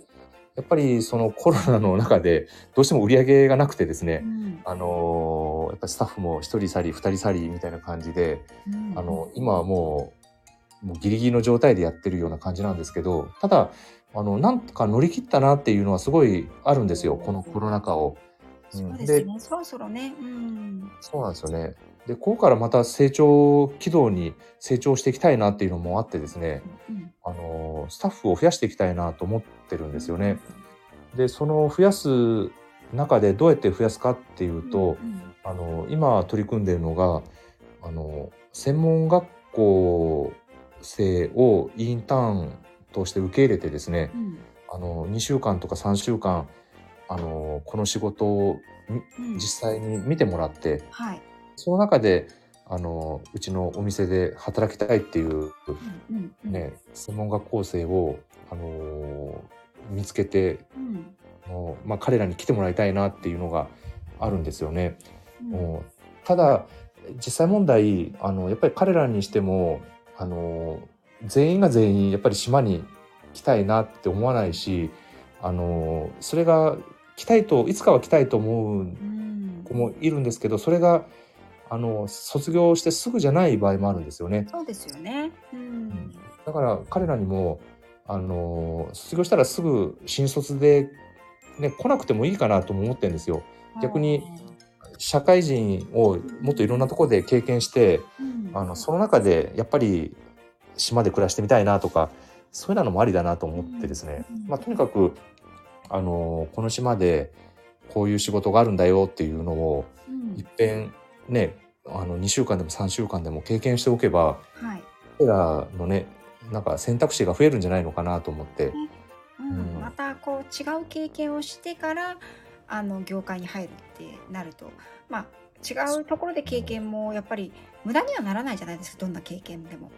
やっぱりそのコロナの中でどうしても売り上げがなくてですね、うん。あのーやっぱりスタッフも一人去り二人去りみたいな感じで、うん。あの今はもうもうギリギリの状態でやってるような感じなんですけどただあのなんとか乗り切ったなっていうのはすごいあるんですよこのコロナ禍を。そうですね。そろそろね。うん。そうなんですよね。でここからまた成長軌道に成長していきたいなっていうのもあってですね、うんあのスタッフを増やしていきたいなと思ってるんですよね。でその増やす中でどうやって増やすかっていうと、うんあの今取り組んでいるのがあの専門学校生をインターンとして受け入れてですねうんあの2週間とか3週間あのこの仕事をうん実際に見てもらってはい。その中であのうちのお店で働きたいっていう、うんうんうん。ね、専門学校生をあの見つけてうん。まあ、彼らに来てもらいたいなっていうのがあるんですよね。うんもうただ実際問題あのやっぱり彼らにしてもあの全員が全員やっぱり島に来たいなって思わないしあのそれが来たいといつかは来たいと思ううん子もいるんですけどそれがあの卒業してすぐじゃない場合もあるんですよね。そうですよね。うん。だから彼らにもあの卒業したらすぐ新卒で、ね、来なくてもいいかなとも思ってるんですよ。逆に社会人をもっといろんなところで経験してうん、あのその中でやっぱり島で暮らしてみたいなとかそういうのもありだなと思ってですね、うんまあ、とにかくあのこの島でこういう仕事があるんだよっていうのをうんいっぺんねあの2週間でも3週間でも経験しておけばはい。彼らのねなんか選択肢が増えるんじゃないのかなと思って、うんうんまたこう違う経験をしてからあの業界に入るってなるとまあ違うところで経験もやっぱり無駄にはならないじゃないですかどんな経験でも。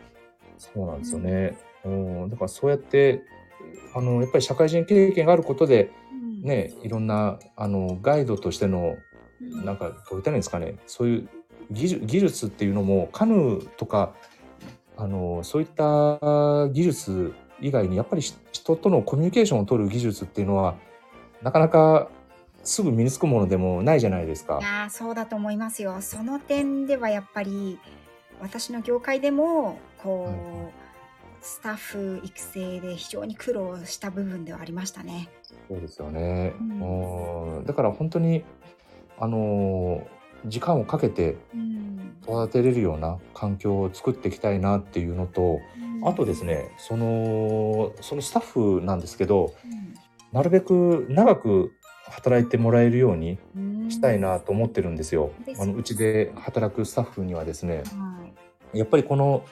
そうなんですよね。うん、だからそうやってあのやっぱり社会人経験があることでうんねいろんなあのガイドとしてのうんなんかどう言ったらいいんですかねそういう技術技術っていうのもカヌーとかあのそういった技術以外にやっぱりし人とのコミュニケーションを取る技術っていうのはなかなかすぐ身につくものでもないじゃないですかい。やーそうだと思いますよ。その点ではやっぱり私の業界でもこう、うんスタッフ育成で非常に苦労した部分ではありましたね。そうですよね。うん。うん。だから本当にあの時間をかけてうん。育てれるような環境を作っていきたいなっていうのと、あとですねそのそのスタッフなんですけどなるべく長く働いてもらえるようにうん。したいなと思ってるんですよ。です。あのうちで働くスタッフにはですねはい。やっぱりこの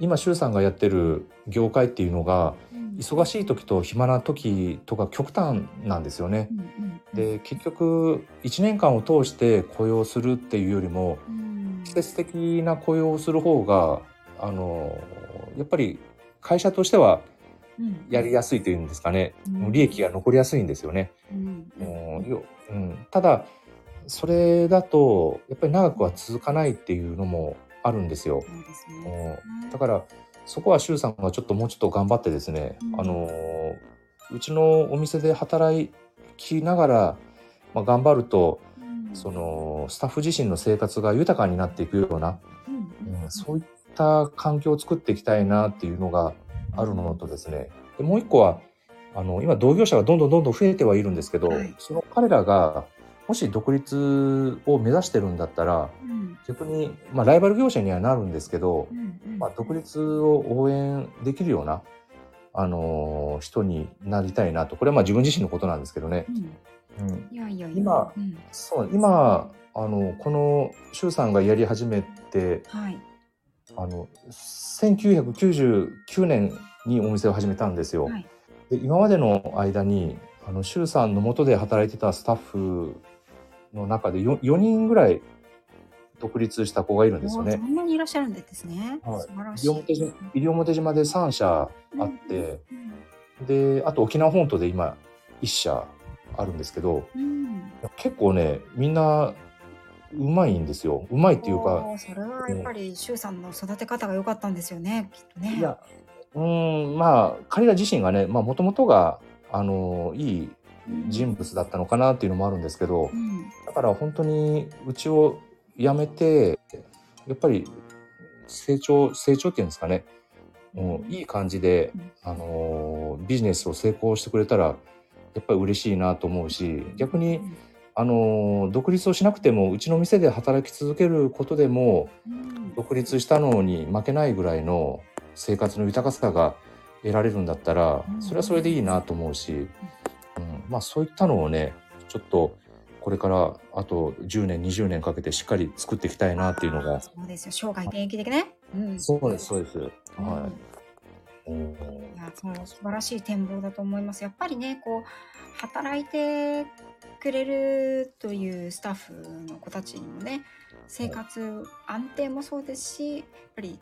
今周さんがやってる業界っていうのがうん。忙しい時と暇な時とか極端なんですよね。で結局1年間を通して雇用するっていうよりもうん。季節的な雇用をする方があのやっぱり会社としてはうん。やりやすいというんですかね、うん。利益が残りやすいんですよね。うん、ただそれだとやっぱり長くは続かないっていうのもあるんですよ。すね。うん。だからそこは周さんがちょっともうちょっと頑張ってですね、うん。あのうちのお店で働きながら、まあ、頑張るとうん。そのスタッフ自身の生活が豊かになっていくような、うん。うんそういった環境を作っていきたいなっていうのがあるのとですね。でもう一個はあの今同業者がどんどんどんどん増えてはいるんですけど、はい。その彼らがもし独立を目指してるんだったらうん。逆に、まあ、ライバル業者にはなるんですけど、うんうんまあ、独立を応援できるような、あのー人になりたいなと。これはまあ自分自身のことなんですけどね。今今あのこの周さんがやり始めてはい。あの1999年にお店を始めたんですよ。はい。で今までの間にあの周さんの下で働いてたスタッフの中で 4, 4人ぐらい独立した子がいるんですよねそ。んなにいらっしゃるんですね。はい。西表島で3社あって、であと沖縄本島で今1社あるんですけどうんうん結構ねみんなうまいんですようまいっていうかそれはやっぱり周さんの育て方が良かったんですよね。きっとね。いやうーんまあ彼ら自身がねもともとがあのいい人物だったのかなっていうのもあるんですけどうん。だから本当にうちを辞めてやっぱり成長成長っていうんですかね。もういい感じでうん、あのビジネスを成功してくれたらやっぱり嬉しいなと思うし逆に、あの独立をしなくてもうちの店で働き続けることでもうん。独立したのに負けないぐらいの生活の豊かさが得られるんだったらうん。それはそれでいいなと思うし、うん、まあそういったのをねちょっとこれからあと10年20年かけてしっかり作っていきたいなっていうのがそうですよ。生涯現役的ね。うん。そうですそうです。うんはい。うんいや、その素晴らしい展望だと思います。やっぱりね、こう働いてくれるというスタッフの子たちにもね、生活安定もそうですし、やっぱり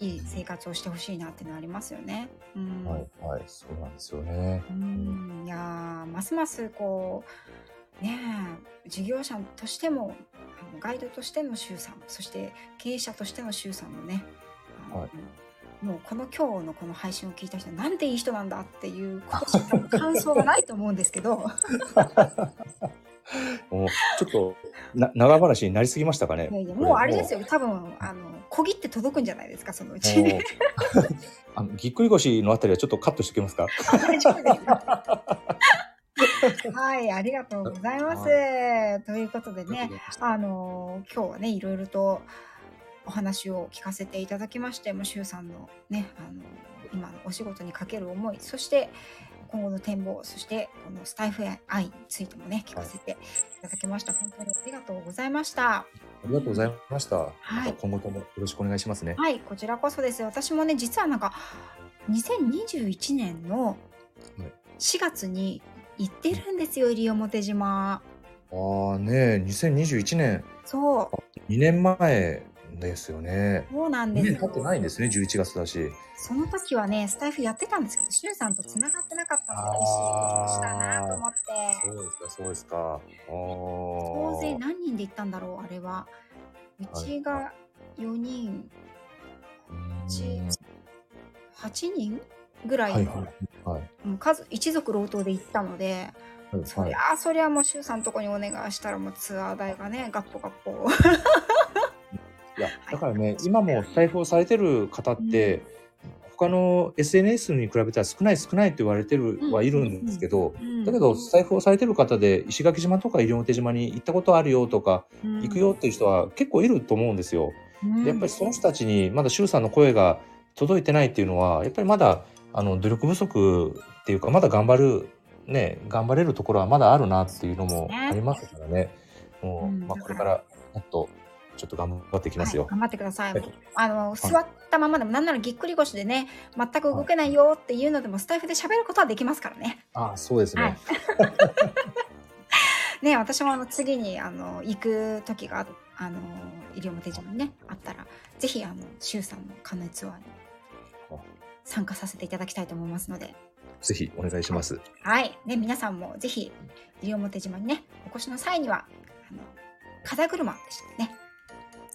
いい生活をしてほしいなっていうのはありますよね。うん。はいはいそうなんですよね。うんいやーますますこうねえ事業者としてもあのガイドとしての周さんそして経営者としての周さんのねあのはいもうこの今日のこの配信を聞いた人はなんていい人なんだっていうことしか多分感想がないと思うんですけど <laughs> <laughs> もうちょっとな長話になりすぎましたかねいやいやもうあれですよ。よ多分あの小切って届くんじゃないですかそのうち。あのぎっくり腰のあたりはちょっとカットしておきますか？大丈夫です。よ <laughs> はいありがとうございます、ということでねあの今日はねいろいろとお話を聞かせていただきましてもう周さんのねあの今のお仕事にかける思いそして今後の展望そしてこのスタイフ愛についてもね聞かせてい。ただきました、本当にありがとうございました。ありがとうございました。はい。また今後ともよろしくお願いしますね。はいこちらこそです。私もね実はなんか2021年のはい。4月に行ってるんですよ西表島。ああね、2021年、そう。2年前ですよね。そうなん2ですよ年経ってないんですね、11月だし。その時はね、スタイフやってたんですけど、シュウさんと繋がってなかったので、惜しいことしたなと思って。そうですか、そうですか。あ大勢ー何人で行ったんだろう、あれは。うちが4人、うち8人ぐらいの、はいはいはい。うん数、一族老頭で行ったので、はいそりゃあ、そりゃもうシュウさんのとこにお願いしたらもうツアー代がね、ガッポガッポ。い。や、だからね、今も財布をされてる方って、他の SNS に比べたら少ない少ないって言われてるうんはいるんですけど、うん。だけど財布をされてる方で石垣島とか西表島に行ったことあるよとか、行くよっていう人は結構いると思うんですよ。うん。でやっぱりその人たちにまだ周さんの声が届いてないっていうのはやっぱりまだあの努力不足っていうかまだ頑張るね頑張れるところはまだあるなっていうのもありますからね。もううん。まあ、これからもっとちょっと頑張っていきますよ。はい、頑張ってください。はいあの座ったままでもなんならぎっくり腰でね全く動けないよっていうのでもスタイフで喋ることはできますからね。あそうですね。はい <laughs> ね私もあの次にあの行く時があの西表島にねあったらぜひあの周さんのカヌーツアーに参加させていただきたいと思いますので。ぜひお願いします。はい。ね、皆さんもぜひ、西表島にね、お越しの際には、あの、風車でしたね。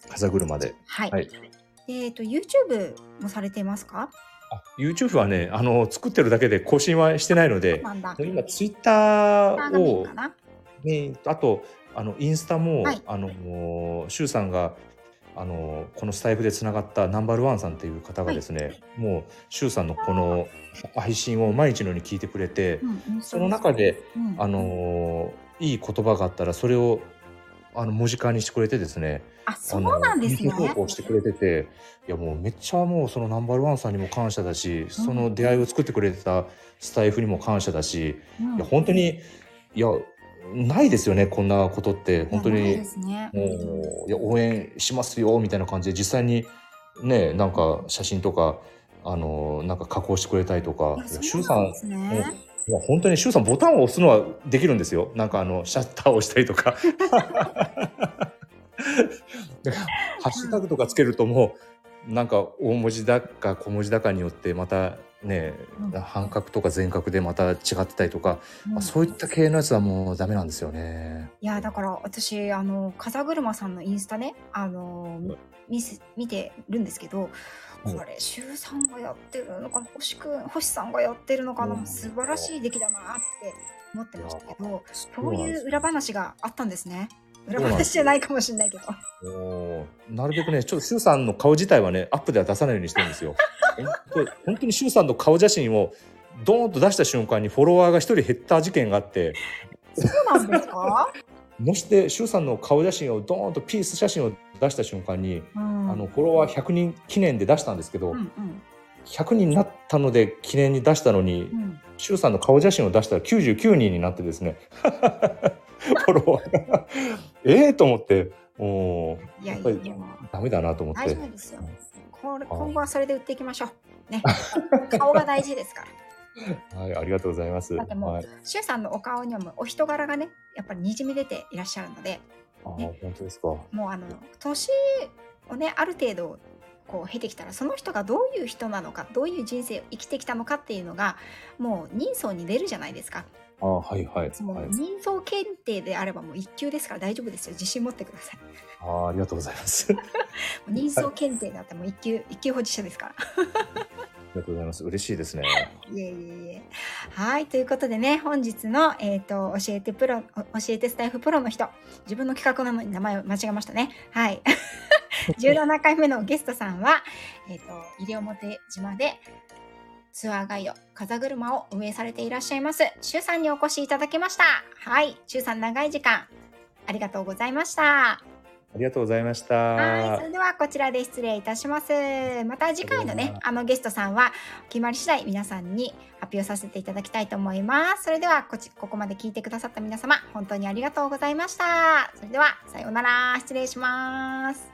風車で。はい。はい。えっ、と、YouTube もされていますか？あ YouTube はねあの作ってるだけで更新はしてないのでなんだ。今 Twitter をかな？ね、あとあのインスタも、はい。あのもうシュウさんがあのこのスタイフでつながったナンバーワンさんっていう方がですね、もうシュウさんのこの配信を毎日のように聞いてくれて、うん、その中で、うん、あのいい言葉があったらそれをあの文字化にしてくれてですねあ、そうなんですね。投稿してくれてていやもうめっちゃもうそのナンバーワンさんにも感謝だし、その出会いを作ってくれてたスタイフにも感謝だし、うんいや本当にいやないですよねこんなことって本当にね。もういや応援しますよみたいな感じで実際にねなんか写真とかあのなんか加工してくれたりとかいやいやシュウさん。いや本当にシュウさんボタンを押すのはできるんですよ。なんかあのシャッターを押したりとか。<laughs> ハッシュタグとかつけるともうなんか大文字だか小文字だかによってまたねうん。半角とか全角でまた違ってたりとか、うん。そういった系のやつはもうダメなんですよね。いやだから私あの風車さんのインスタねあのはい。見せ見てるんですけど、はいこれ周さんがやってるのかな？星くん星さんがやってるのかな、うん。素晴らしい出来だなって思ってましたけどそそういう裏話があったんですね。裏話じゃないかもしれないけど。おーなるべくねちょっとシュウさんの顔自体はねアップでは出さないようにしてるんですよ。本当本当にシュウさんの顔写真をドーンと出した瞬間にフォロワーが一人減った事件があって。そうなんですか、もしてシュウさんの顔写真をドーンとピース写真を出した瞬間に、うん、あのフォロワー100人記念で出したんですけど、うんうん。100人になったので記念に出したのに、うん。シュウさんの顔写真を出したら99人になってですね。フォロワーが。<laughs> ええと思ってもういややっぱりいや。ダメだなと思っ大て丈夫ですよ。今後はそれで売っていきましょう。ね。顔が大事ですからはいありがとうございますだってもうはい、シュウさんのお顔にはもうお人柄がねやっぱりにじみ出ていらっしゃるのであね本当ですかもうあの年をねある程度こう経てきたらその人がどういう人なのかどういう人生を生きてきたのかっていうのがもう人相に出るじゃないですかあはいはい。そのはい、人相検定であればもう一級ですから大丈夫ですよ。自信持ってください。あありがとうございます。<laughs> 人相検定だったらもう一級、一級保持者ですから。りがとうございます。嬉しいですね。いえいえいえ。はい。ということでね、本日の、えっ、と、教えてプロ、お教えてスタイフプロの人、自分の企画なのに名前を間違えましたね。はい。<laughs> 17回目のゲストさんは、えっ、と、西表島でツアーガイド、風車を運営されていらっしゃいます、シュウさんにお越しいただきました。はい。シュウさん長い時間、ありがとうございました。ありがとうございましはい、そたれ。ではこちらで失礼いたします。また次回のねあのゲストさんは決まり次第皆さんに発表させていただきたいと思います。それではこちここまで聞いてくださった皆様、本当にありがとうございました。それではさようなら、失礼します。